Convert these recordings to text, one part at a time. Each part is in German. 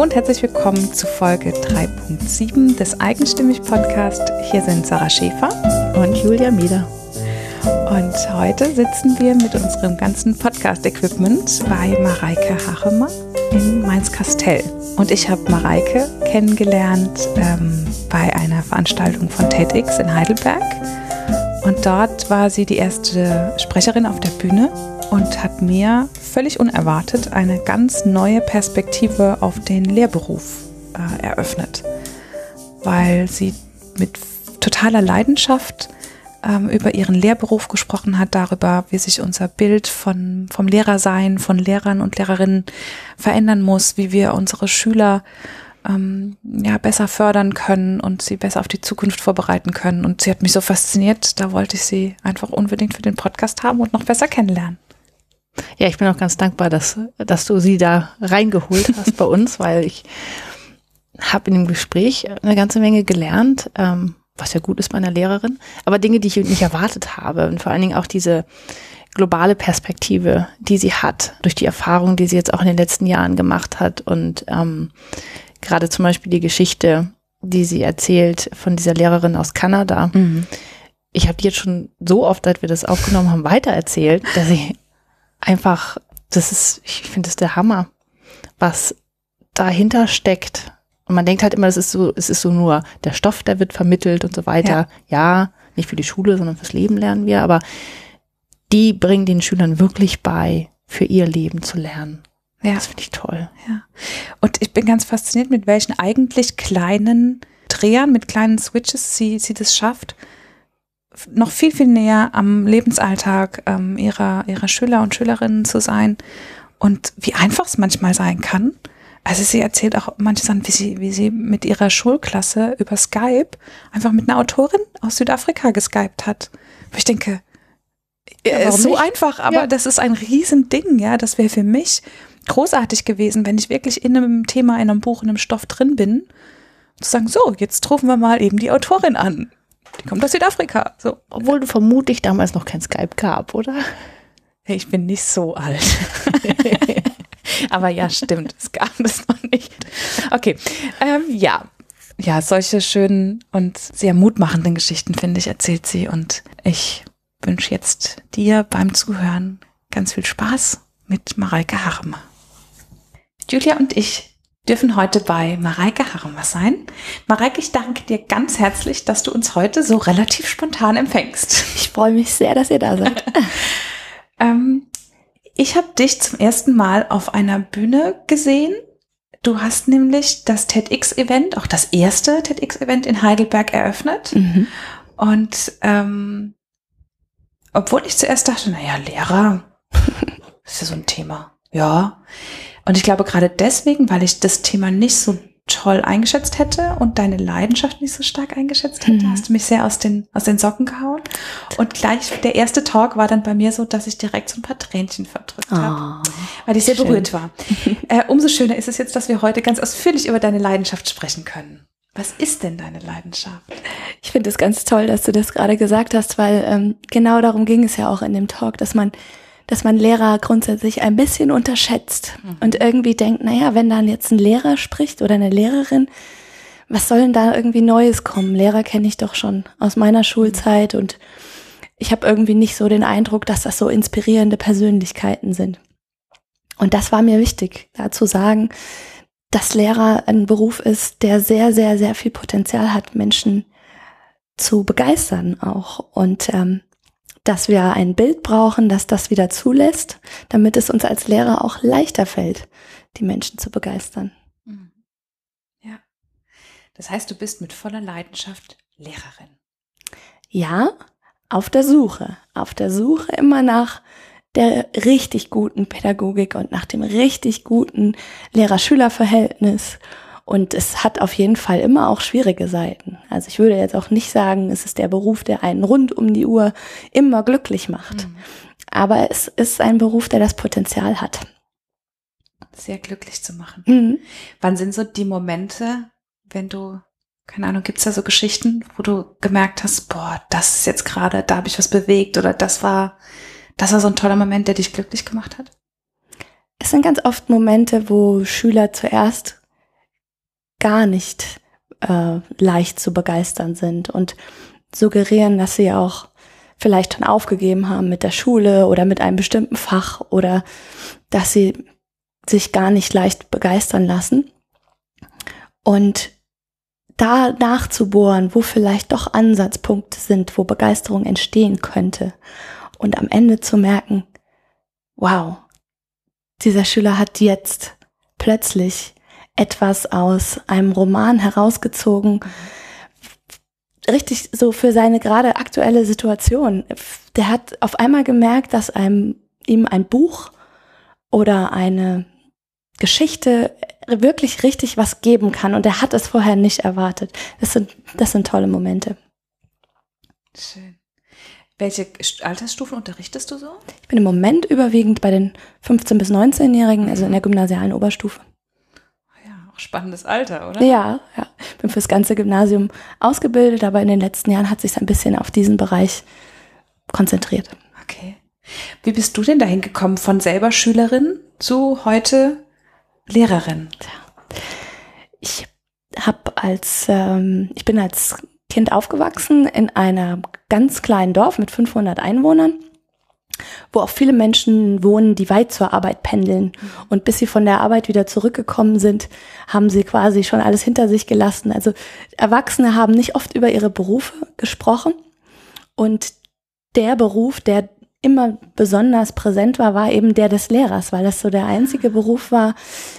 Hallo und herzlich willkommen zu Folge 3.7 des Eigenstimmig Podcast. Hier sind Sarah Schäfer und Julia Mieder. Und heute sitzen wir mit unserem ganzen Podcast-Equipment bei Mareike Hachemer in Mainz-Kastell. Und ich habe Mareike kennengelernt ähm, bei einer Veranstaltung von TEDx in Heidelberg. Und dort war sie die erste Sprecherin auf der Bühne und hat mir völlig unerwartet eine ganz neue Perspektive auf den Lehrberuf äh, eröffnet, weil sie mit totaler Leidenschaft ähm, über ihren Lehrberuf gesprochen hat, darüber, wie sich unser Bild von, vom Lehrersein, von Lehrern und Lehrerinnen verändern muss, wie wir unsere Schüler ähm, ja, besser fördern können und sie besser auf die Zukunft vorbereiten können. Und sie hat mich so fasziniert, da wollte ich sie einfach unbedingt für den Podcast haben und noch besser kennenlernen. Ja, ich bin auch ganz dankbar, dass, dass du sie da reingeholt hast bei uns, weil ich habe in dem Gespräch eine ganze Menge gelernt, ähm, was ja gut ist bei einer Lehrerin, aber Dinge, die ich nicht erwartet habe und vor allen Dingen auch diese globale Perspektive, die sie hat, durch die Erfahrung, die sie jetzt auch in den letzten Jahren gemacht hat und ähm, gerade zum Beispiel die Geschichte, die sie erzählt von dieser Lehrerin aus Kanada. Mhm. Ich habe die jetzt schon so oft, seit wir das aufgenommen haben, weitererzählt, dass ich einfach, das ist, ich finde das der Hammer, was dahinter steckt. Und man denkt halt immer, es ist so, es ist so nur der Stoff, der wird vermittelt und so weiter. Ja, ja nicht für die Schule, sondern fürs Leben lernen wir, aber die bringen den Schülern wirklich bei, für ihr Leben zu lernen. Ja. Das finde ich toll. Ja. Und ich bin ganz fasziniert, mit welchen eigentlich kleinen Drehern, mit kleinen Switches sie, sie das schafft, noch viel, viel näher am Lebensalltag ähm, ihrer, ihrer Schüler und Schülerinnen zu sein und wie einfach es manchmal sein kann. Also sie erzählt auch manche Sachen, wie sie, wie sie mit ihrer Schulklasse über Skype einfach mit einer Autorin aus Südafrika geskypt hat. Wo ich denke, ja, ist so nicht? einfach, aber ja. das ist ein Riesending, ja. Das wäre für mich großartig gewesen, wenn ich wirklich in einem Thema, in einem Buch, in einem Stoff drin bin. Zu sagen, so, jetzt rufen wir mal eben die Autorin an. Die kommt aus Südafrika. So. Obwohl du vermutlich damals noch kein Skype gab, oder? Ich bin nicht so alt. Aber ja, stimmt, es gab es noch nicht. Okay, ähm, ja. Ja, solche schönen und sehr mutmachenden Geschichten, finde ich, erzählt sie. Und ich wünsche jetzt dir beim Zuhören ganz viel Spaß mit Mareike Harmer. Julia und ich dürfen heute bei Mareike Harmer sein. Mareike, ich danke dir ganz herzlich, dass du uns heute so relativ spontan empfängst. Ich freue mich sehr, dass ihr da seid. ähm, ich habe dich zum ersten Mal auf einer Bühne gesehen. Du hast nämlich das TEDx-Event, auch das erste TEDx-Event in Heidelberg eröffnet. Mhm. Und ähm, obwohl ich zuerst dachte, naja, Lehrer, ist ja so ein Thema. Ja, und ich glaube gerade deswegen, weil ich das Thema nicht so toll eingeschätzt hätte und deine Leidenschaft nicht so stark eingeschätzt hätte, mhm. hast du mich sehr aus den, aus den Socken gehauen. Und gleich der erste Talk war dann bei mir so, dass ich direkt so ein paar Tränchen verdrückt oh, habe, weil ich sehr schön. berührt war. äh, umso schöner ist es jetzt, dass wir heute ganz ausführlich über deine Leidenschaft sprechen können. Was ist denn deine Leidenschaft? Ich finde es ganz toll, dass du das gerade gesagt hast, weil ähm, genau darum ging es ja auch in dem Talk, dass man dass man Lehrer grundsätzlich ein bisschen unterschätzt mhm. und irgendwie denkt, naja, wenn dann jetzt ein Lehrer spricht oder eine Lehrerin, was soll denn da irgendwie Neues kommen? Lehrer kenne ich doch schon aus meiner Schulzeit und ich habe irgendwie nicht so den Eindruck, dass das so inspirierende Persönlichkeiten sind. Und das war mir wichtig, da zu sagen, dass Lehrer ein Beruf ist, der sehr, sehr, sehr viel Potenzial hat, Menschen zu begeistern auch. Und ähm, dass wir ein Bild brauchen, das das wieder zulässt, damit es uns als Lehrer auch leichter fällt, die Menschen zu begeistern. Mhm. Ja. Das heißt, du bist mit voller Leidenschaft Lehrerin. Ja, auf der Suche. Auf der Suche immer nach der richtig guten Pädagogik und nach dem richtig guten Lehrer-Schüler-Verhältnis und es hat auf jeden Fall immer auch schwierige Seiten. Also ich würde jetzt auch nicht sagen, es ist der Beruf, der einen rund um die Uhr immer glücklich macht. Mhm. Aber es ist ein Beruf, der das Potenzial hat. Sehr glücklich zu machen. Mhm. Wann sind so die Momente, wenn du, keine Ahnung, gibt's da so Geschichten, wo du gemerkt hast, boah, das ist jetzt gerade, da habe ich was bewegt oder das war, das war so ein toller Moment, der dich glücklich gemacht hat? Es sind ganz oft Momente, wo Schüler zuerst gar nicht äh, leicht zu begeistern sind und suggerieren, dass sie auch vielleicht schon aufgegeben haben mit der Schule oder mit einem bestimmten Fach oder dass sie sich gar nicht leicht begeistern lassen. Und da nachzubohren, wo vielleicht doch Ansatzpunkte sind, wo Begeisterung entstehen könnte. Und am Ende zu merken, wow, dieser Schüler hat jetzt plötzlich etwas aus einem Roman herausgezogen, richtig so für seine gerade aktuelle Situation. Der hat auf einmal gemerkt, dass einem ihm ein Buch oder eine Geschichte wirklich richtig was geben kann und er hat es vorher nicht erwartet. Das sind, das sind tolle Momente. Schön. Welche Altersstufen unterrichtest du so? Ich bin im Moment überwiegend bei den 15- bis 19-Jährigen, also in der gymnasialen Oberstufe. Spannendes Alter, oder? Ja, ja. Bin fürs ganze Gymnasium ausgebildet, aber in den letzten Jahren hat sich ein bisschen auf diesen Bereich konzentriert. Okay. Wie bist du denn dahin gekommen von selber Schülerin zu heute Lehrerin? Ich habe als ähm, ich bin als Kind aufgewachsen in einem ganz kleinen Dorf mit 500 Einwohnern, wo auch viele Menschen wohnen, die weit zur Arbeit pendeln. Und bis sie von der Arbeit wieder zurückgekommen sind, haben sie quasi schon alles hinter sich gelassen. Also Erwachsene haben nicht oft über ihre Berufe gesprochen. Und der Beruf, der immer besonders präsent war, war eben der des Lehrers, weil das so der einzige Beruf war,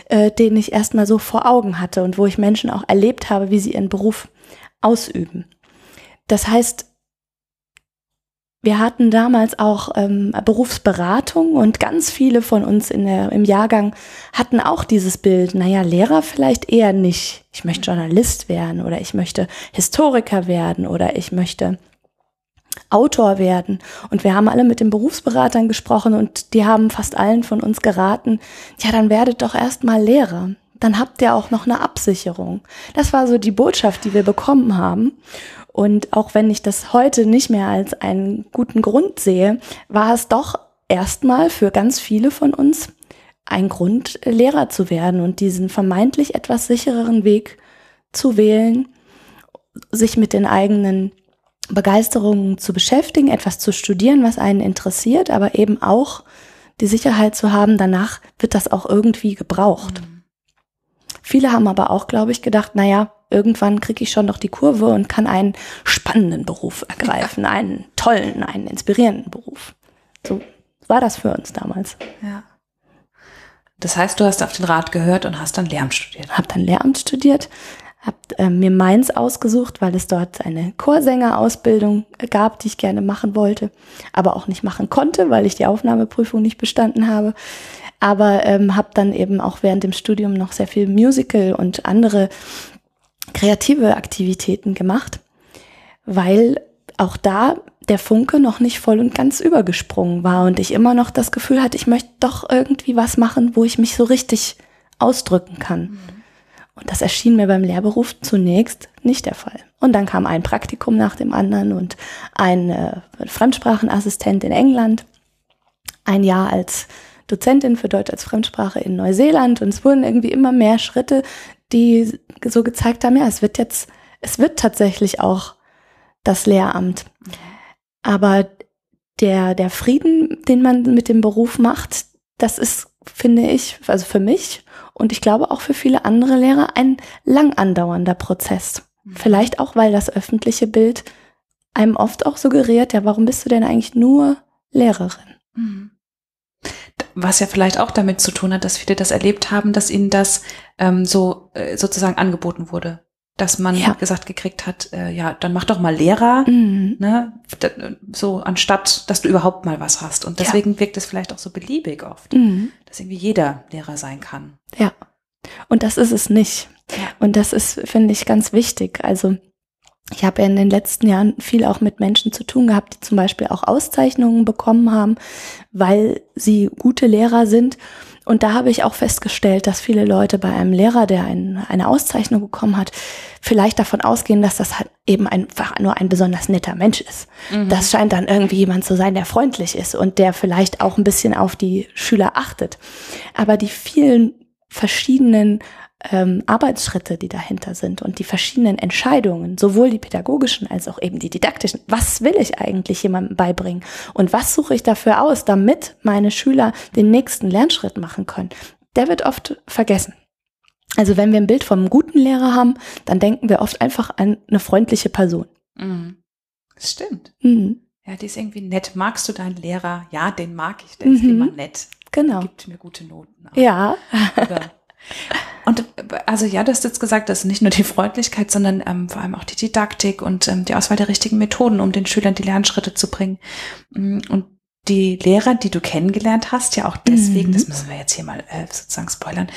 äh, den ich erstmal so vor Augen hatte und wo ich Menschen auch erlebt habe, wie sie ihren Beruf ausüben. Das heißt, wir hatten damals auch ähm, Berufsberatung und ganz viele von uns in der, im Jahrgang hatten auch dieses Bild, naja, Lehrer vielleicht eher nicht. Ich möchte Journalist werden oder ich möchte Historiker werden oder ich möchte Autor werden. Und wir haben alle mit den Berufsberatern gesprochen und die haben fast allen von uns geraten, ja, dann werdet doch erstmal Lehrer. Dann habt ihr auch noch eine Absicherung. Das war so die Botschaft, die wir bekommen haben. Und auch wenn ich das heute nicht mehr als einen guten Grund sehe, war es doch erstmal für ganz viele von uns ein Grund, Lehrer zu werden und diesen vermeintlich etwas sichereren Weg zu wählen, sich mit den eigenen Begeisterung zu beschäftigen, etwas zu studieren, was einen interessiert, aber eben auch die Sicherheit zu haben, danach wird das auch irgendwie gebraucht. Mhm. Viele haben aber auch, glaube ich, gedacht, naja, irgendwann kriege ich schon noch die Kurve und kann einen spannenden Beruf ergreifen, einen tollen, einen inspirierenden Beruf. So war das für uns damals. Ja. Das heißt, du hast auf den Rat gehört und hast dann Lehramt studiert. Hab dann Lehramt studiert, habe äh, mir Mainz ausgesucht, weil es dort eine Chorsängerausbildung gab, die ich gerne machen wollte, aber auch nicht machen konnte, weil ich die Aufnahmeprüfung nicht bestanden habe. Aber ähm, habe dann eben auch während dem Studium noch sehr viel Musical und andere kreative Aktivitäten gemacht, weil auch da der Funke noch nicht voll und ganz übergesprungen war und ich immer noch das Gefühl hatte, ich möchte doch irgendwie was machen, wo ich mich so richtig ausdrücken kann. Mhm. Und das erschien mir beim Lehrberuf zunächst nicht der Fall. Und dann kam ein Praktikum nach dem anderen und ein Fremdsprachenassistent in England, ein Jahr als Dozentin für Deutsch als Fremdsprache in Neuseeland und es wurden irgendwie immer mehr Schritte, die so gezeigt haben, ja, es wird jetzt, es wird tatsächlich auch das Lehramt. Aber der, der Frieden, den man mit dem Beruf macht, das ist, finde ich, also für mich und ich glaube auch für viele andere Lehrer ein lang andauernder Prozess. Mhm. Vielleicht auch, weil das öffentliche Bild einem oft auch suggeriert, ja, warum bist du denn eigentlich nur Lehrerin? Mhm. Was ja vielleicht auch damit zu tun hat, dass viele das erlebt haben, dass ihnen das ähm, so äh, sozusagen angeboten wurde. Dass man ja. gesagt gekriegt hat, äh, ja, dann mach doch mal Lehrer, mhm. ne? so anstatt, dass du überhaupt mal was hast. Und deswegen ja. wirkt es vielleicht auch so beliebig oft, mhm. dass irgendwie jeder Lehrer sein kann. Ja. Und das ist es nicht. Ja. Und das ist, finde ich, ganz wichtig. Also ich habe ja in den letzten Jahren viel auch mit Menschen zu tun gehabt, die zum Beispiel auch Auszeichnungen bekommen haben, weil sie gute Lehrer sind. Und da habe ich auch festgestellt, dass viele Leute bei einem Lehrer, der ein, eine Auszeichnung bekommen hat, vielleicht davon ausgehen, dass das halt eben einfach nur ein besonders netter Mensch ist. Mhm. Das scheint dann irgendwie jemand zu sein, der freundlich ist und der vielleicht auch ein bisschen auf die Schüler achtet. Aber die vielen verschiedenen ähm, Arbeitsschritte, die dahinter sind und die verschiedenen Entscheidungen, sowohl die pädagogischen als auch eben die didaktischen. Was will ich eigentlich jemandem beibringen? Und was suche ich dafür aus, damit meine Schüler den nächsten Lernschritt machen können? Der wird oft vergessen. Also wenn wir ein Bild von einem guten Lehrer haben, dann denken wir oft einfach an eine freundliche Person. Mhm. Das stimmt. Mhm. Ja, die ist irgendwie nett. Magst du deinen Lehrer? Ja, den mag ich. Der ist Mhm. immer nett. Genau. Gibt mir gute Noten. auch. Ja. Oder- Und also ja, du hast jetzt gesagt, das ist nicht nur die Freundlichkeit, sondern ähm, vor allem auch die Didaktik und ähm, die Auswahl der richtigen Methoden, um den Schülern die Lernschritte zu bringen. Mm, Und die Lehrer, die du kennengelernt hast, ja auch deswegen, Mhm. das müssen wir jetzt hier mal äh, sozusagen spoilern,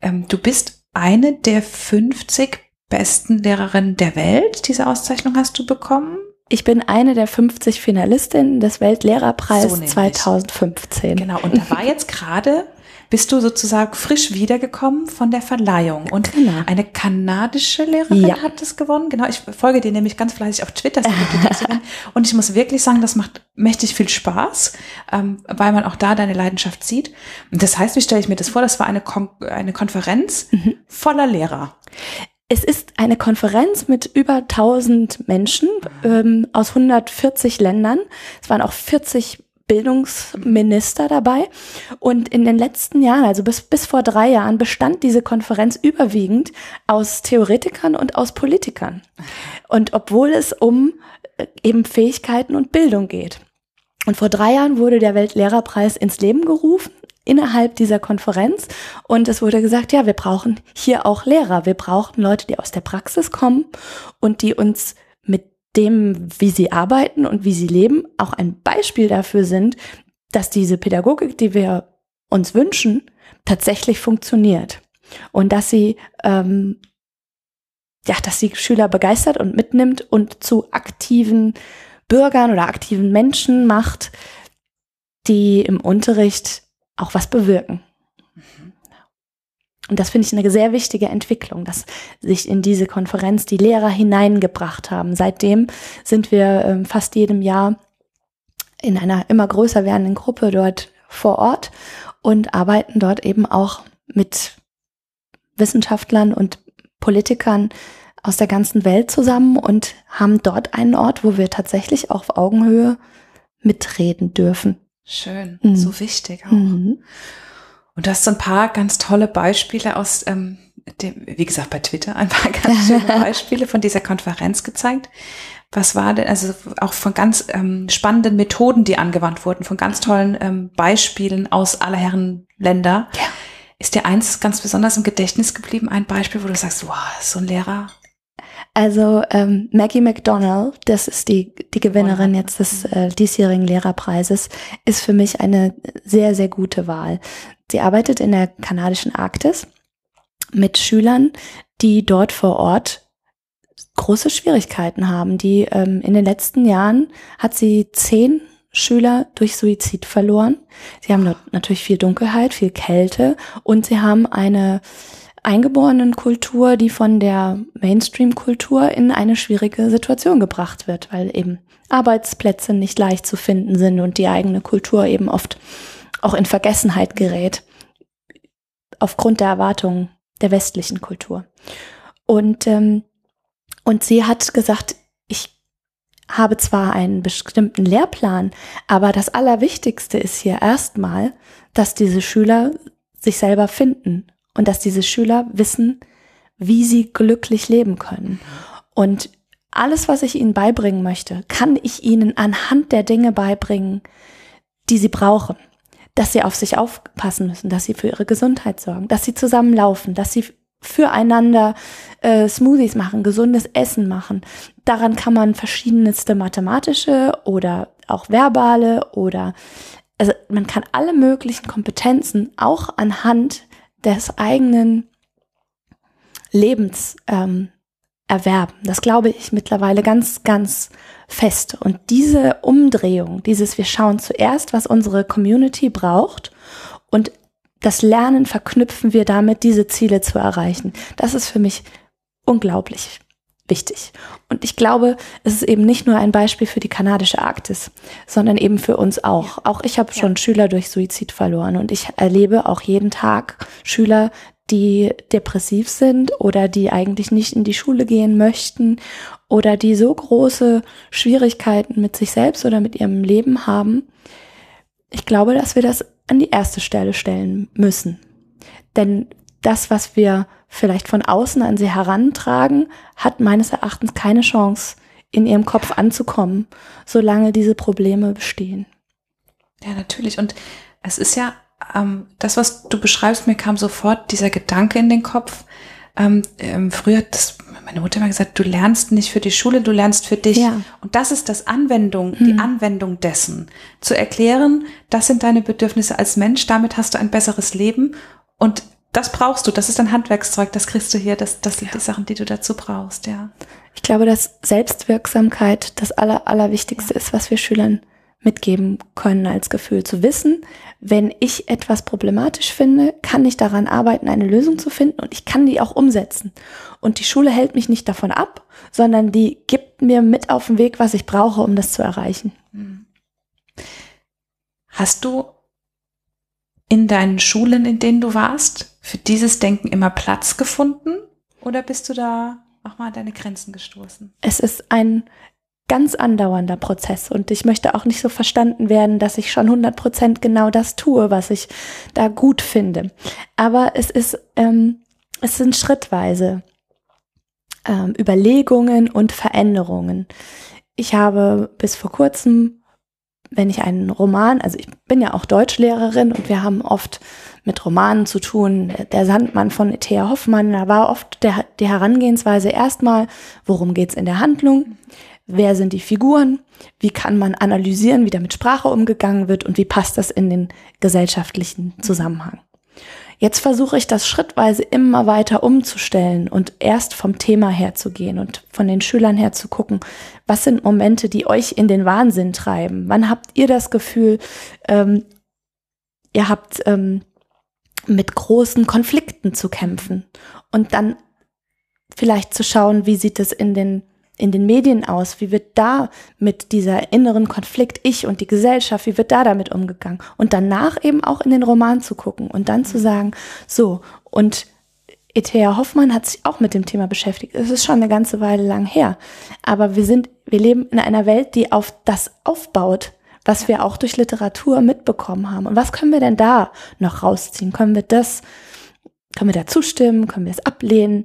ähm, du bist eine der 50 besten Lehrerinnen der Welt. Diese Auszeichnung hast du bekommen. Ich bin eine der 50 Finalistinnen des Weltlehrerpreis So nämlich. 2015. Genau, und da war jetzt gerade, bist du sozusagen frisch wiedergekommen von der Verleihung. Und Genau. eine kanadische Lehrerin Ja. hat das gewonnen. Genau, ich folge dir nämlich ganz fleißig auf Twitter. und ich muss wirklich sagen, das macht mächtig viel Spaß, ähm, weil man auch da deine Leidenschaft sieht. Und das heißt, wie stelle ich mir das vor? Das war eine, Kon eine Konferenz Mhm. voller Lehrer. Es ist eine Konferenz mit über 1000 Menschen ähm, aus 140 Ländern. Es waren auch 40 Bildungsminister dabei. Und in den letzten Jahren, also bis, bis vor drei Jahren, bestand diese Konferenz überwiegend aus Theoretikern und aus Politikern. Und obwohl es um äh, eben Fähigkeiten und Bildung geht. Und vor drei Jahren wurde der Weltlehrerpreis ins Leben gerufen innerhalb dieser Konferenz und es wurde gesagt, ja, wir brauchen hier auch Lehrer. Wir brauchen Leute, die aus der Praxis kommen und die uns dem, wie sie arbeiten und wie sie leben, auch ein Beispiel dafür sind, dass diese Pädagogik, die wir uns wünschen, tatsächlich funktioniert und dass sie ähm, ja, dass sie Schüler begeistert und mitnimmt und zu aktiven Bürgern oder aktiven Menschen macht, die im Unterricht auch was bewirken. Und das finde ich eine sehr wichtige Entwicklung, dass sich in diese Konferenz die Lehrer hineingebracht haben. Seitdem sind wir ähm, fast jedem Jahr in einer immer größer werdenden Gruppe dort vor Ort und arbeiten dort eben auch mit Wissenschaftlern und Politikern aus der ganzen Welt zusammen und haben dort einen Ort, wo wir tatsächlich auf Augenhöhe mitreden dürfen. Schön, Mhm. so wichtig auch. Mhm. Und du hast so ein paar ganz tolle Beispiele aus ähm, dem, wie gesagt, bei Twitter ein paar ganz schöne Beispiele von dieser Konferenz gezeigt. Was war denn, also auch von ganz ähm, spannenden Methoden, die angewandt wurden, von ganz tollen ähm, Beispielen aus aller Herren Länder. Ja. Ist dir eins ganz besonders im Gedächtnis geblieben, ein Beispiel, wo du sagst, wow, so ein Lehrer? Also ähm, Maggie McDonald, das ist die, die Gewinnerin jetzt des äh, diesjährigen Lehrerpreises, ist für mich eine sehr, sehr gute Wahl. Sie arbeitet in der kanadischen Arktis mit Schülern, die dort vor Ort große Schwierigkeiten haben. Die ähm, in den letzten Jahren hat sie zehn Schüler durch Suizid verloren. Sie haben dort natürlich viel Dunkelheit, viel Kälte und sie haben eine eingeborenen Kultur, die von der Mainstream-Kultur in eine schwierige Situation gebracht wird, weil eben Arbeitsplätze nicht leicht zu finden sind und die eigene Kultur eben oft auch in Vergessenheit gerät, aufgrund der Erwartungen der westlichen Kultur. Und, ähm, und sie hat gesagt, ich habe zwar einen bestimmten Lehrplan, aber das Allerwichtigste ist hier erstmal, dass diese Schüler sich selber finden und dass diese Schüler wissen, wie sie glücklich leben können. Und alles, was ich ihnen beibringen möchte, kann ich ihnen anhand der Dinge beibringen, die sie brauchen. Dass sie auf sich aufpassen müssen, dass sie für ihre Gesundheit sorgen, dass sie zusammenlaufen, dass sie füreinander äh, Smoothies machen, gesundes Essen machen. Daran kann man verschiedenste mathematische oder auch verbale oder also man kann alle möglichen Kompetenzen auch anhand des eigenen Lebens ähm, erwerben. Das glaube ich mittlerweile ganz, ganz fest. Und diese Umdrehung, dieses wir schauen zuerst, was unsere Community braucht und das Lernen verknüpfen wir damit, diese Ziele zu erreichen. Das ist für mich unglaublich wichtig. Und ich glaube, es ist eben nicht nur ein Beispiel für die kanadische Arktis, sondern eben für uns auch. Auch ich habe schon Schüler durch Suizid verloren und ich erlebe auch jeden Tag Schüler, die depressiv sind oder die eigentlich nicht in die Schule gehen möchten oder die so große Schwierigkeiten mit sich selbst oder mit ihrem Leben haben. Ich glaube, dass wir das an die erste Stelle stellen müssen. Denn das, was wir vielleicht von außen an sie herantragen, hat meines Erachtens keine Chance, in ihrem Kopf anzukommen, solange diese Probleme bestehen. Ja, natürlich. Und es ist ja, ähm, das, was du beschreibst, mir kam sofort dieser Gedanke in den Kopf. Ähm, ähm, früher, das, meine Mutter hat gesagt, du lernst nicht für die Schule, du lernst für dich. Ja. Und das ist das Anwendung, hm. die Anwendung dessen. Zu erklären, das sind deine Bedürfnisse als Mensch, damit hast du ein besseres Leben. Und das brauchst du, das ist ein Handwerkszeug, das kriegst du hier, das, das sind ja. die Sachen, die du dazu brauchst, ja. Ich glaube, dass Selbstwirksamkeit das Aller, Allerwichtigste ja. ist, was wir Schülern mitgeben können als Gefühl. Zu wissen, wenn ich etwas problematisch finde, kann ich daran arbeiten, eine Lösung zu finden und ich kann die auch umsetzen. Und die Schule hält mich nicht davon ab, sondern die gibt mir mit auf den Weg, was ich brauche, um das zu erreichen. Hm. Hast du in deinen Schulen, in denen du warst, für dieses Denken immer Platz gefunden? Oder bist du da auch mal an deine Grenzen gestoßen? Es ist ein ganz andauernder Prozess und ich möchte auch nicht so verstanden werden, dass ich schon 100 Prozent genau das tue, was ich da gut finde. Aber es ist, ähm, es sind schrittweise ähm, Überlegungen und Veränderungen. Ich habe bis vor kurzem, wenn ich einen Roman, also ich bin ja auch Deutschlehrerin und wir haben oft mit Romanen zu tun. Der Sandmann von Thea Hoffmann, da war oft der, die Herangehensweise erstmal, worum geht's in der Handlung? Wer sind die Figuren? Wie kann man analysieren, wie da mit Sprache umgegangen wird und wie passt das in den gesellschaftlichen Zusammenhang? Jetzt versuche ich das schrittweise immer weiter umzustellen und erst vom Thema her zu gehen und von den Schülern her zu gucken, was sind Momente, die euch in den Wahnsinn treiben? Wann habt ihr das Gefühl, ähm, ihr habt ähm, mit großen Konflikten zu kämpfen und dann vielleicht zu schauen, wie sieht es in den in den Medien aus? Wie wird da mit dieser inneren Konflikt ich und die Gesellschaft, wie wird da damit umgegangen? Und danach eben auch in den Roman zu gucken und dann zu sagen, so, und Ethea Hoffmann hat sich auch mit dem Thema beschäftigt. Es ist schon eine ganze Weile lang her. Aber wir sind, wir leben in einer Welt, die auf das aufbaut, was wir auch durch Literatur mitbekommen haben. Und was können wir denn da noch rausziehen? Können wir das, können wir da zustimmen? Können wir es ablehnen?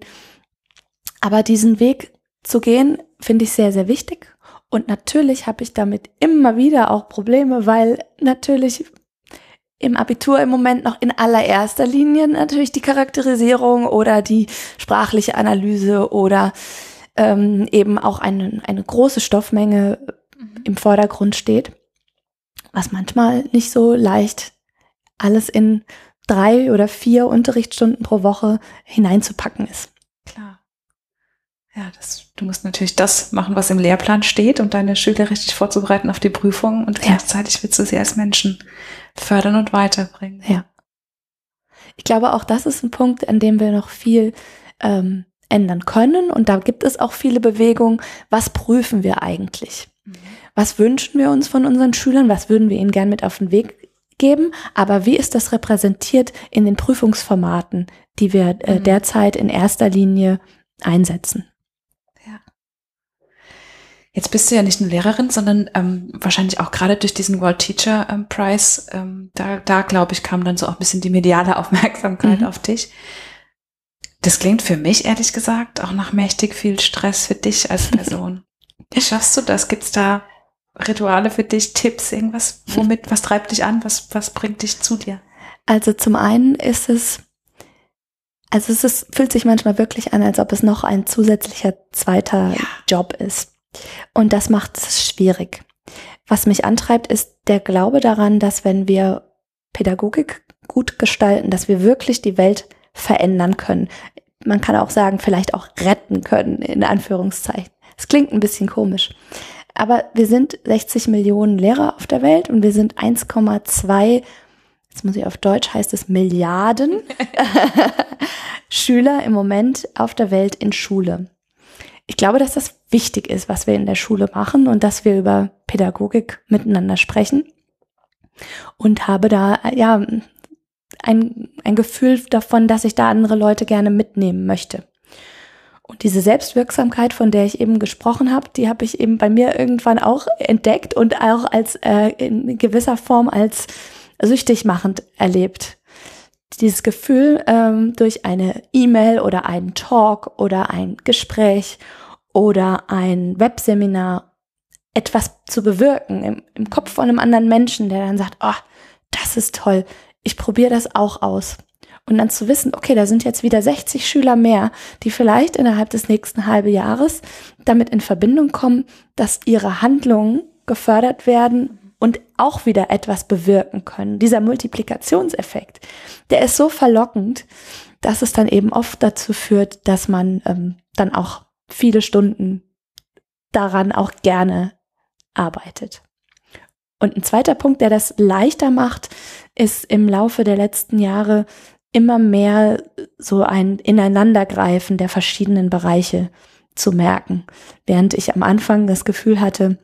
Aber diesen Weg zu gehen, finde ich sehr, sehr wichtig. Und natürlich habe ich damit immer wieder auch Probleme, weil natürlich im Abitur im Moment noch in allererster Linie natürlich die Charakterisierung oder die sprachliche Analyse oder ähm, eben auch eine, eine große Stoffmenge mhm. im Vordergrund steht, was manchmal nicht so leicht alles in drei oder vier Unterrichtsstunden pro Woche hineinzupacken ist. Ja, das, du musst natürlich das machen, was im Lehrplan steht, um deine Schüler richtig vorzubereiten auf die Prüfung und gleichzeitig willst du sie als Menschen fördern und weiterbringen. Ja. Ich glaube, auch das ist ein Punkt, an dem wir noch viel ähm, ändern können. Und da gibt es auch viele Bewegungen. Was prüfen wir eigentlich? Mhm. Was wünschen wir uns von unseren Schülern? Was würden wir ihnen gern mit auf den Weg geben? Aber wie ist das repräsentiert in den Prüfungsformaten, die wir äh, mhm. derzeit in erster Linie einsetzen? Jetzt bist du ja nicht eine Lehrerin, sondern ähm, wahrscheinlich auch gerade durch diesen World Teacher ähm, Prize, ähm, da, da glaube ich, kam dann so auch ein bisschen die mediale Aufmerksamkeit mhm. auf dich. Das klingt für mich, ehrlich gesagt, auch nach mächtig viel Stress für dich als Person. Wie schaffst du das? Gibt's da Rituale für dich, Tipps, irgendwas, womit, was treibt dich an, was, was bringt dich zu dir? Also zum einen ist es, also es ist, fühlt sich manchmal wirklich an, als ob es noch ein zusätzlicher zweiter ja. Job ist. Und das macht es schwierig. Was mich antreibt, ist der Glaube daran, dass wenn wir Pädagogik gut gestalten, dass wir wirklich die Welt verändern können. Man kann auch sagen, vielleicht auch retten können, in Anführungszeichen. Es klingt ein bisschen komisch. Aber wir sind 60 Millionen Lehrer auf der Welt und wir sind 1,2, jetzt muss ich auf Deutsch heißt es Milliarden Schüler im Moment auf der Welt in Schule ich glaube, dass das wichtig ist, was wir in der Schule machen und dass wir über Pädagogik miteinander sprechen. Und habe da, ja, ein, ein Gefühl davon, dass ich da andere Leute gerne mitnehmen möchte. Und diese Selbstwirksamkeit, von der ich eben gesprochen habe, die habe ich eben bei mir irgendwann auch entdeckt und auch als äh, in gewisser Form als süchtig machend erlebt. Dieses Gefühl, ähm, durch eine E-Mail oder einen Talk oder ein Gespräch oder ein Webseminar etwas zu bewirken im, im Kopf von einem anderen Menschen, der dann sagt, oh, das ist toll, ich probiere das auch aus. Und dann zu wissen, okay, da sind jetzt wieder 60 Schüler mehr, die vielleicht innerhalb des nächsten halben Jahres damit in Verbindung kommen, dass ihre Handlungen gefördert werden auch wieder etwas bewirken können. Dieser Multiplikationseffekt, der ist so verlockend, dass es dann eben oft dazu führt, dass man ähm, dann auch viele Stunden daran auch gerne arbeitet. Und ein zweiter Punkt, der das leichter macht, ist im Laufe der letzten Jahre immer mehr so ein Ineinandergreifen der verschiedenen Bereiche zu merken. Während ich am Anfang das Gefühl hatte,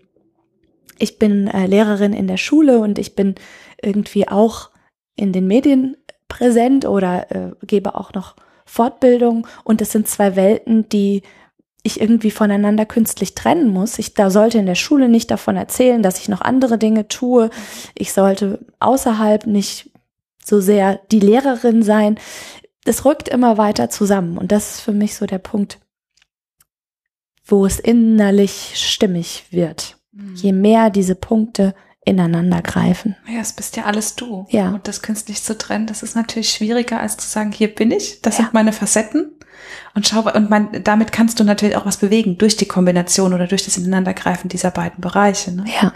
ich bin äh, Lehrerin in der Schule und ich bin irgendwie auch in den Medien präsent oder äh, gebe auch noch Fortbildung und es sind zwei Welten, die ich irgendwie voneinander künstlich trennen muss. Ich da sollte in der Schule nicht davon erzählen, dass ich noch andere Dinge tue. Ich sollte außerhalb nicht so sehr die Lehrerin sein. Das rückt immer weiter zusammen und das ist für mich so der Punkt, wo es innerlich stimmig wird. Je mehr diese Punkte ineinander greifen. Ja, es bist ja alles du. Ja. Und das künstlich zu trennen, das ist natürlich schwieriger als zu sagen, hier bin ich, das ja. sind meine Facetten. Und schau, und man, damit kannst du natürlich auch was bewegen durch die Kombination oder durch das Ineinandergreifen dieser beiden Bereiche. Ne? Ja.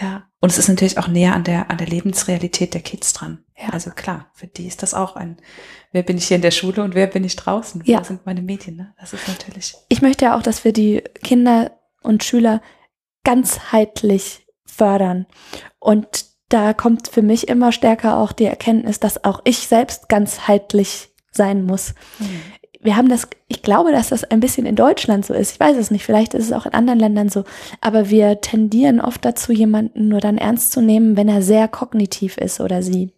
Ja. Und es ist natürlich auch näher an der, an der Lebensrealität der Kids dran. Ja. Also klar, für die ist das auch ein, wer bin ich hier in der Schule und wer bin ich draußen? Ja. Wo sind meine Medien? Ne? Das ist natürlich. Ich möchte ja auch, dass wir die Kinder und Schüler ganzheitlich fördern. Und da kommt für mich immer stärker auch die Erkenntnis, dass auch ich selbst ganzheitlich sein muss. Mhm wir haben das, ich glaube, dass das ein bisschen in Deutschland so ist. Ich weiß es nicht, vielleicht ist es auch in anderen Ländern so. Aber wir tendieren oft dazu, jemanden nur dann ernst zu nehmen, wenn er sehr kognitiv ist oder sie.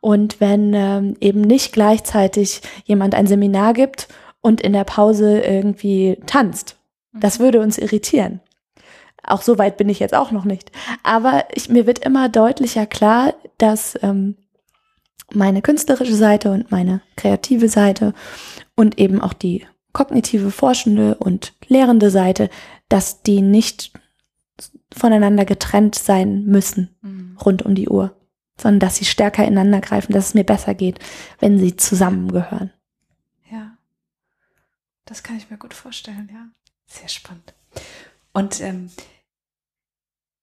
Und wenn ähm, eben nicht gleichzeitig jemand ein Seminar gibt und in der Pause irgendwie tanzt. Das mhm. würde uns irritieren. Auch so weit bin ich jetzt auch noch nicht. Aber ich, mir wird immer deutlicher klar, dass ähm, meine künstlerische Seite und meine kreative Seite und eben auch die kognitive forschende und lehrende Seite, dass die nicht voneinander getrennt sein müssen mhm. rund um die Uhr, sondern dass sie stärker ineinander greifen, dass es mir besser geht, wenn sie zusammengehören. Ja, das kann ich mir gut vorstellen, ja. Sehr spannend. Und ähm,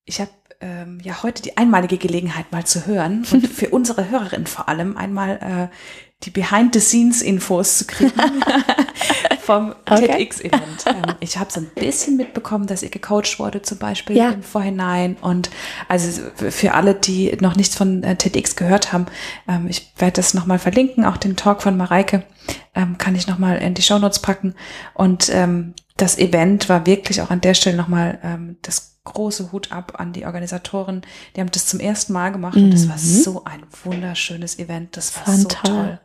ich habe ähm, ja heute die einmalige Gelegenheit mal zu hören und für unsere Hörerinnen vor allem einmal äh, die Behind-the-Scenes-Infos zu kriegen vom okay. TEDx-Event. Ähm, ich habe so ein bisschen mitbekommen, dass ihr gecoacht wurde zum Beispiel ja. im Vorhinein und also für alle, die noch nichts von äh, TEDx gehört haben, ähm, ich werde das nochmal verlinken, auch den Talk von Mareike ähm, kann ich nochmal in die Shownotes packen und ähm, das Event war wirklich auch an der Stelle nochmal ähm, das große Hut ab an die Organisatoren. Die haben das zum ersten Mal gemacht und das war mhm. so ein wunderschönes Event. Das war Fantal. so toll.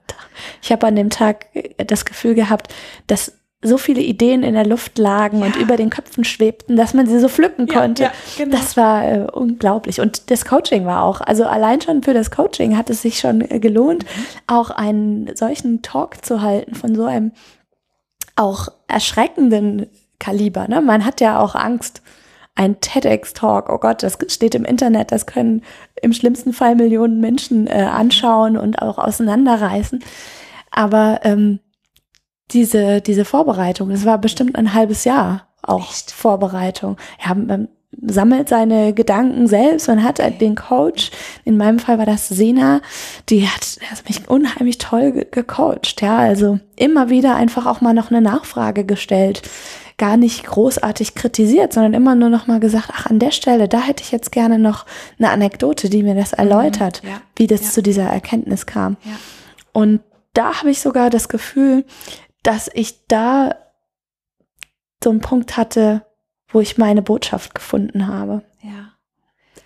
Ich habe an dem Tag äh, das Gefühl gehabt, dass so viele Ideen in der Luft lagen ja. und über den Köpfen schwebten, dass man sie so pflücken konnte. Ja, genau. Das war äh, unglaublich. Und das Coaching war auch, also allein schon für das Coaching hat es sich schon äh, gelohnt, mhm. auch einen solchen Talk zu halten von so einem auch erschreckenden Kaliber. Ne? Man hat ja auch Angst ein TEDx-Talk, oh Gott, das steht im Internet, das können im schlimmsten Fall Millionen Menschen äh, anschauen und auch auseinanderreißen. Aber ähm, diese, diese Vorbereitung, das war bestimmt ein halbes Jahr auch Echt? Vorbereitung. Ja, man sammelt seine Gedanken selbst, man hat okay. den Coach, in meinem Fall war das Sena, die hat, hat mich unheimlich toll ge gecoacht, ja, also immer wieder einfach auch mal noch eine Nachfrage gestellt gar nicht großartig kritisiert, sondern immer nur noch mal gesagt, ach, an der Stelle, da hätte ich jetzt gerne noch eine Anekdote, die mir das erläutert, mhm, ja, wie das ja. zu dieser Erkenntnis kam. Ja. Und da habe ich sogar das Gefühl, dass ich da so einen Punkt hatte, wo ich meine Botschaft gefunden habe. Ja.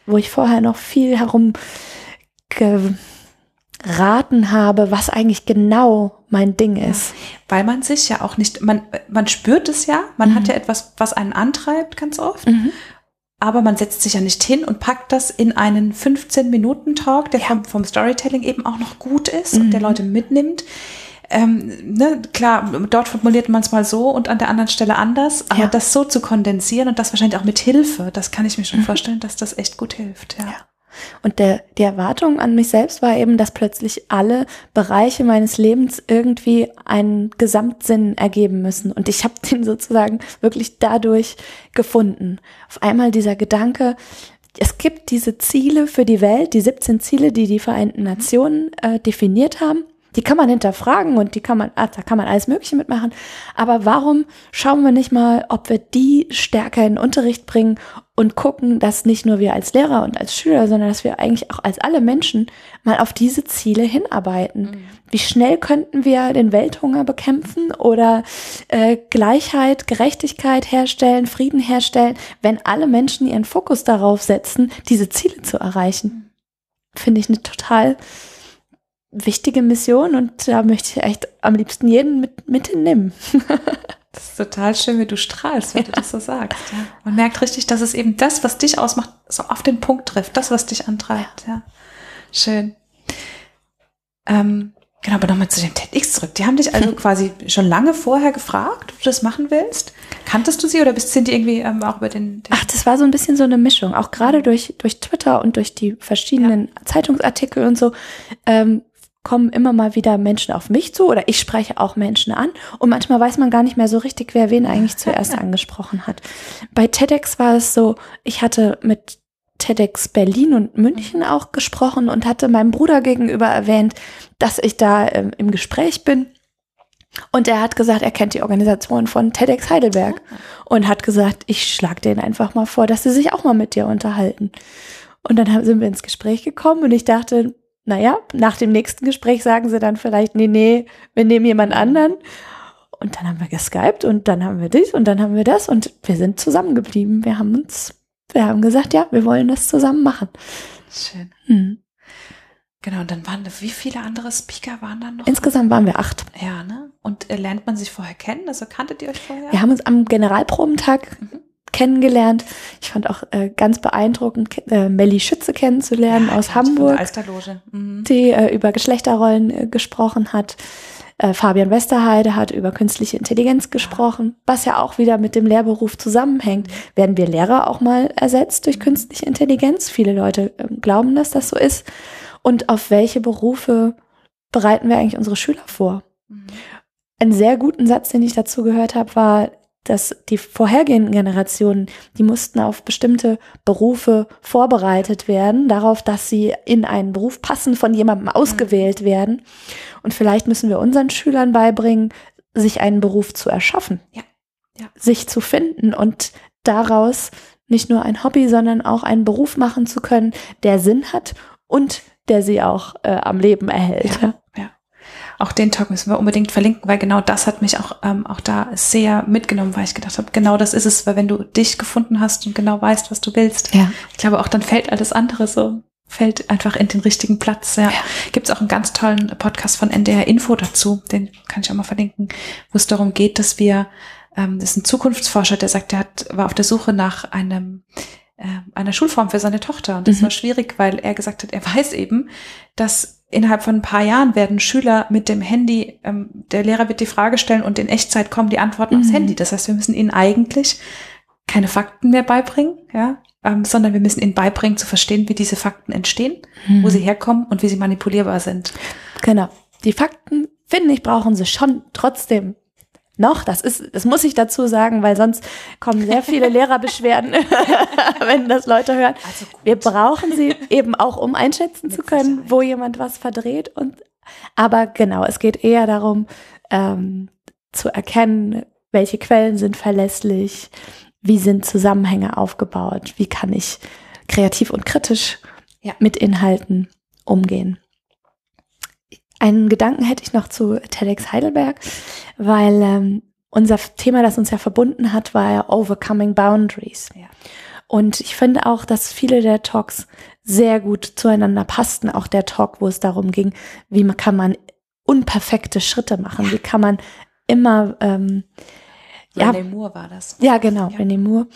Wo ich vorher noch viel herum raten habe, was eigentlich genau mein Ding ist. Ja, weil man sich ja auch nicht, man, man spürt es ja, man mhm. hat ja etwas, was einen antreibt ganz oft. Mhm. Aber man setzt sich ja nicht hin und packt das in einen 15-Minuten-Talk, der ja. vom, vom, Storytelling eben auch noch gut ist mhm. und der mhm. Leute mitnimmt. Ähm, ne, klar, dort formuliert man es mal so und an der anderen Stelle anders, aber ja. das so zu kondensieren und das wahrscheinlich auch mit Hilfe, das kann ich mir schon mhm. vorstellen, dass das echt gut hilft. Ja. Und der, die Erwartung an mich selbst war eben, dass plötzlich alle Bereiche meines Lebens irgendwie einen Gesamtsinn ergeben müssen. Und ich habe den sozusagen wirklich dadurch gefunden. Auf einmal dieser Gedanke, es gibt diese Ziele für die Welt, die 17 Ziele, die die Vereinten Nationen äh, definiert haben die kann man hinterfragen und die kann man, ah, da kann man alles Mögliche mitmachen. Aber warum schauen wir nicht mal, ob wir die stärker in den Unterricht bringen und gucken, dass nicht nur wir als Lehrer und als Schüler, sondern dass wir eigentlich auch als alle Menschen mal auf diese Ziele hinarbeiten. Mhm. Wie schnell könnten wir den Welthunger bekämpfen oder äh, Gleichheit, Gerechtigkeit herstellen, Frieden herstellen, wenn alle Menschen ihren Fokus darauf setzen, diese Ziele zu erreichen? Finde ich eine total wichtige Mission und da möchte ich echt am liebsten jeden mit, mit hinnehmen. das ist total schön, wie du strahlst, wenn ja. du das so sagst. Ja. Man merkt richtig, dass es eben das, was dich ausmacht, so auf den Punkt trifft, das, was dich antreibt. Ja. Schön. Ähm, genau, aber nochmal zu dem TEDx zurück. Die haben dich also quasi schon lange vorher gefragt, ob du das machen willst. Kanntest du sie oder bist, sind die irgendwie ähm, auch über den, den, Ach, das war so ein bisschen so eine Mischung. Auch gerade durch, durch Twitter und durch die verschiedenen ja. Zeitungsartikel und so ähm, kommen immer mal wieder Menschen auf mich zu oder ich spreche auch Menschen an und manchmal weiß man gar nicht mehr so richtig, wer wen eigentlich zuerst angesprochen hat. Bei TEDx war es so, ich hatte mit TEDx Berlin und München mhm. auch gesprochen und hatte meinem Bruder gegenüber erwähnt, dass ich da ähm, im Gespräch bin. Und er hat gesagt, er kennt die Organisation von TEDx Heidelberg ah. und hat gesagt, ich schlag denen einfach mal vor, dass sie sich auch mal mit dir unterhalten. Und dann sind wir ins Gespräch gekommen und ich dachte, naja, nach dem nächsten Gespräch sagen sie dann vielleicht, nee, nee, wir nehmen jemand anderen. Und dann haben wir geskypt und dann haben wir dies und dann haben wir das und wir sind zusammengeblieben. Wir haben uns, wir haben gesagt, ja, wir wollen das zusammen machen. Schön. Hm. Genau, und dann waren, wie viele andere Speaker waren dann noch? Insgesamt waren wir acht. Ja, ne? Und äh, lernt man sich vorher kennen? Also kanntet ihr euch vorher? Wir haben uns am Generalprobentag mhm kennengelernt. Ich fand auch äh, ganz beeindruckend, äh, Melly Schütze kennenzulernen ja, aus Hamburg, mhm. die äh, über Geschlechterrollen äh, gesprochen hat. Äh, Fabian Westerheide hat über künstliche Intelligenz gesprochen, was ja auch wieder mit dem Lehrberuf zusammenhängt. Mhm. Werden wir Lehrer auch mal ersetzt durch mhm. künstliche Intelligenz? Viele Leute äh, glauben, dass das so ist. Und auf welche Berufe bereiten wir eigentlich unsere Schüler vor? Mhm. Einen sehr guten Satz, den ich dazu gehört habe, war, dass die vorhergehenden Generationen, die mussten auf bestimmte Berufe vorbereitet werden, darauf, dass sie in einen Beruf passen, von jemandem ausgewählt mhm. werden. Und vielleicht müssen wir unseren Schülern beibringen, sich einen Beruf zu erschaffen, ja. Ja. sich zu finden und daraus nicht nur ein Hobby, sondern auch einen Beruf machen zu können, der Sinn hat und der sie auch äh, am Leben erhält. Ja, ja auch den Talk müssen wir unbedingt verlinken, weil genau das hat mich auch, ähm, auch da sehr mitgenommen, weil ich gedacht habe, genau das ist es, weil wenn du dich gefunden hast und genau weißt, was du willst, ja. ich glaube auch dann fällt alles andere so, fällt einfach in den richtigen Platz. Ja. ja. Gibt es auch einen ganz tollen Podcast von NDR Info dazu, den kann ich auch mal verlinken, wo es darum geht, dass wir, ähm, das ist ein Zukunftsforscher, der sagt, der hat, war auf der Suche nach einem äh, einer Schulform für seine Tochter. Und das mhm. war schwierig, weil er gesagt hat, er weiß eben, dass innerhalb von ein paar Jahren werden Schüler mit dem Handy, ähm, der Lehrer wird die Frage stellen und in Echtzeit kommen die Antworten mhm. aufs Handy. Das heißt, wir müssen ihnen eigentlich keine Fakten mehr beibringen, ja, ähm, sondern wir müssen ihnen beibringen zu verstehen, wie diese Fakten entstehen, mhm. wo sie herkommen und wie sie manipulierbar sind. Genau. Die Fakten, finde ich, brauchen sie schon trotzdem noch, das ist, das muss ich dazu sagen, weil sonst kommen sehr viele Lehrerbeschwerden, wenn das Leute hören. Also Wir brauchen sie eben auch, um einschätzen Mit zu können, Sicherheit. wo jemand was verdreht. Und aber genau, es geht eher darum, ähm, zu erkennen, welche Quellen sind verlässlich, wie sind Zusammenhänge aufgebaut, wie kann ich kreativ und kritisch ja. mit Inhalten umgehen. Einen Gedanken hätte ich noch zu TEDx Heidelberg, weil ähm, unser Thema, das uns ja verbunden hat, war ja Overcoming Boundaries. Ja. Und ich finde auch, dass viele der Talks sehr gut zueinander passten. Auch der Talk, wo es darum ging, wie kann man unperfekte Schritte machen, wie kann man immer ähm, ja, René Moore war das. Ja, genau, ja. René Moore.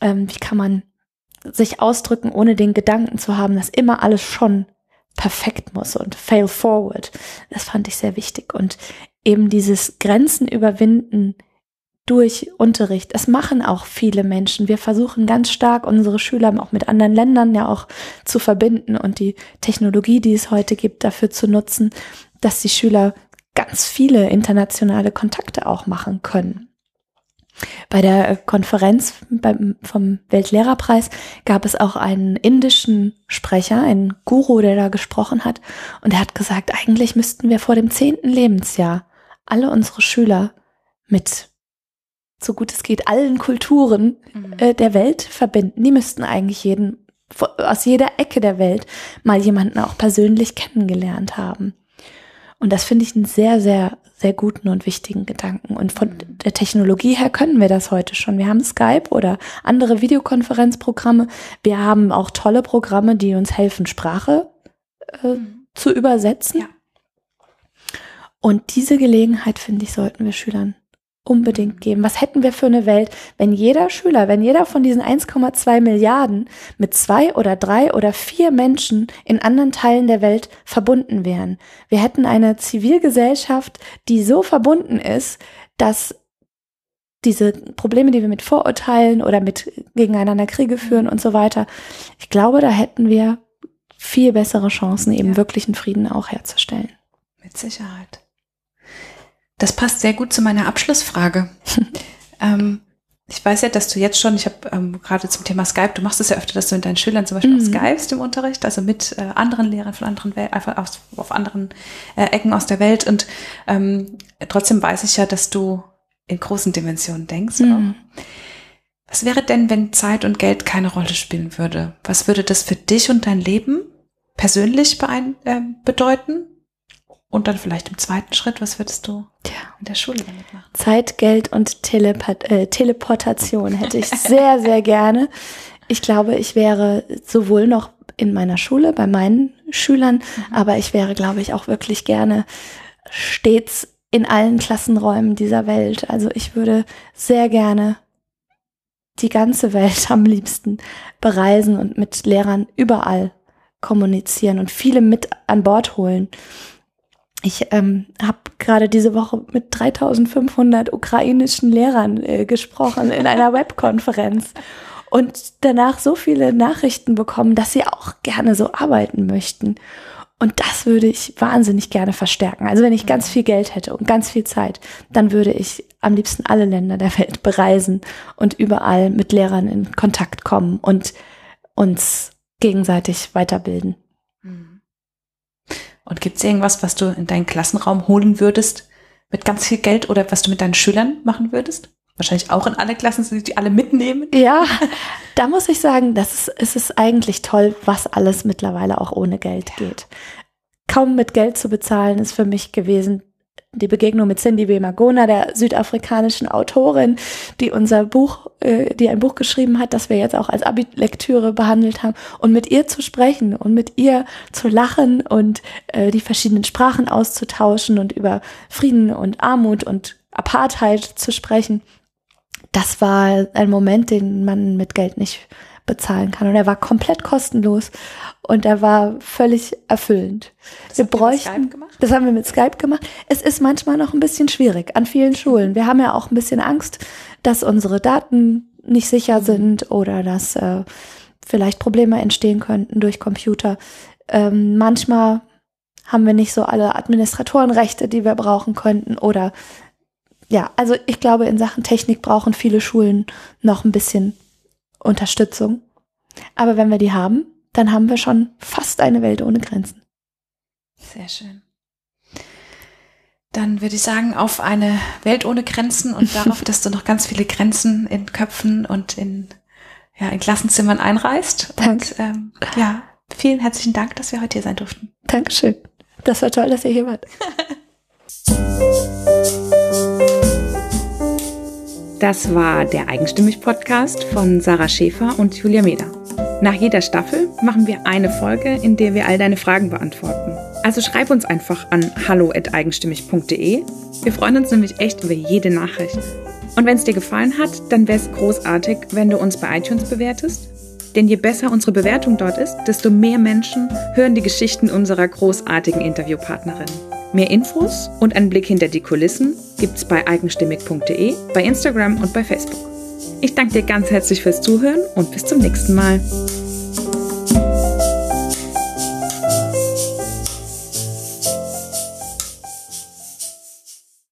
Ähm, wie kann man sich ausdrücken, ohne den Gedanken zu haben, dass immer alles schon perfekt muss und fail forward. Das fand ich sehr wichtig. Und eben dieses Grenzen überwinden durch Unterricht. Das machen auch viele Menschen. Wir versuchen ganz stark, unsere Schüler auch mit anderen Ländern ja auch zu verbinden und die Technologie, die es heute gibt, dafür zu nutzen, dass die Schüler ganz viele internationale Kontakte auch machen können. Bei der Konferenz beim, vom Weltlehrerpreis gab es auch einen indischen Sprecher, einen Guru, der da gesprochen hat. Und er hat gesagt, eigentlich müssten wir vor dem zehnten Lebensjahr alle unsere Schüler mit so gut es geht allen Kulturen mhm. äh, der Welt verbinden. Die müssten eigentlich jeden aus jeder Ecke der Welt mal jemanden auch persönlich kennengelernt haben. Und das finde ich einen sehr, sehr, sehr guten und wichtigen Gedanken. Und von mhm. der Technologie her können wir das heute schon. Wir haben Skype oder andere Videokonferenzprogramme. Wir haben auch tolle Programme, die uns helfen, Sprache äh, mhm. zu übersetzen. Ja. Und diese Gelegenheit, finde ich, sollten wir Schülern unbedingt geben. Was hätten wir für eine Welt, wenn jeder Schüler, wenn jeder von diesen 1,2 Milliarden mit zwei oder drei oder vier Menschen in anderen Teilen der Welt verbunden wären? Wir hätten eine Zivilgesellschaft, die so verbunden ist, dass diese Probleme, die wir mit Vorurteilen oder mit gegeneinander Kriege führen und so weiter, ich glaube, da hätten wir viel bessere Chancen, eben ja. wirklichen Frieden auch herzustellen. Mit Sicherheit. Das passt sehr gut zu meiner Abschlussfrage. ähm, ich weiß ja, dass du jetzt schon, ich habe ähm, gerade zum Thema Skype, du machst es ja öfter, dass du mit deinen Schülern zum Beispiel mhm. Skypest im Unterricht, also mit äh, anderen Lehrern von anderen Welt, einfach auf, auf anderen äh, Ecken aus der Welt. Und ähm, trotzdem weiß ich ja, dass du in großen Dimensionen denkst. Mhm. Was wäre denn, wenn Zeit und Geld keine Rolle spielen würde? Was würde das für dich und dein Leben persönlich äh, bedeuten? Und dann vielleicht im zweiten Schritt, was würdest du ja. in der Schule damit machen? Zeit, Geld und Teleport äh, Teleportation hätte ich sehr, sehr gerne. Ich glaube, ich wäre sowohl noch in meiner Schule bei meinen Schülern, mhm. aber ich wäre, glaube ich, auch wirklich gerne stets in allen Klassenräumen dieser Welt. Also ich würde sehr gerne die ganze Welt am liebsten bereisen und mit Lehrern überall kommunizieren und viele mit an Bord holen. Ich ähm, habe gerade diese Woche mit 3500 ukrainischen Lehrern äh, gesprochen in einer Webkonferenz und danach so viele Nachrichten bekommen, dass sie auch gerne so arbeiten möchten. Und das würde ich wahnsinnig gerne verstärken. Also wenn ich ganz viel Geld hätte und ganz viel Zeit, dann würde ich am liebsten alle Länder der Welt bereisen und überall mit Lehrern in Kontakt kommen und uns gegenseitig weiterbilden. Und gibt es irgendwas, was du in deinen Klassenraum holen würdest mit ganz viel Geld oder was du mit deinen Schülern machen würdest? Wahrscheinlich auch in alle Klassen, die alle mitnehmen. Ja, da muss ich sagen, das ist, es ist eigentlich toll, was alles mittlerweile auch ohne Geld geht. Kaum mit Geld zu bezahlen ist für mich gewesen die Begegnung mit Cindy W. Magona, der südafrikanischen Autorin, die unser Buch, äh, die ein Buch geschrieben hat, das wir jetzt auch als Abi-Lektüre behandelt haben, und mit ihr zu sprechen und mit ihr zu lachen und äh, die verschiedenen Sprachen auszutauschen und über Frieden und Armut und Apartheid zu sprechen. Das war ein Moment, den man mit Geld nicht bezahlen kann. Und er war komplett kostenlos und er war völlig erfüllend. Das wir bräuchten, das haben wir mit Skype gemacht. Es ist manchmal noch ein bisschen schwierig an vielen Schulen. Wir haben ja auch ein bisschen Angst, dass unsere Daten nicht sicher mhm. sind oder dass äh, vielleicht Probleme entstehen könnten durch Computer. Ähm, manchmal haben wir nicht so alle Administratorenrechte, die wir brauchen könnten oder ja, also ich glaube, in Sachen Technik brauchen viele Schulen noch ein bisschen Unterstützung. Aber wenn wir die haben, dann haben wir schon fast eine Welt ohne Grenzen. Sehr schön. Dann würde ich sagen, auf eine Welt ohne Grenzen und darauf, dass du noch ganz viele Grenzen in Köpfen und in, ja, in Klassenzimmern einreißt. Danke. Und ähm, ja, vielen herzlichen Dank, dass wir heute hier sein durften. Dankeschön. Das war toll, dass ihr hier wart. Das war der Eigenstimmig-Podcast von Sarah Schäfer und Julia Meder. Nach jeder Staffel machen wir eine Folge, in der wir all deine Fragen beantworten. Also schreib uns einfach an hallo@eigenstimmig.de. Wir freuen uns nämlich echt über jede Nachricht. Und wenn es dir gefallen hat, dann wäre es großartig, wenn du uns bei iTunes bewertest. Denn je besser unsere Bewertung dort ist, desto mehr Menschen hören die Geschichten unserer großartigen Interviewpartnerin. Mehr Infos und einen Blick hinter die Kulissen gibt's bei eigenstimmig.de, bei Instagram und bei Facebook. Ich danke dir ganz herzlich fürs Zuhören und bis zum nächsten Mal.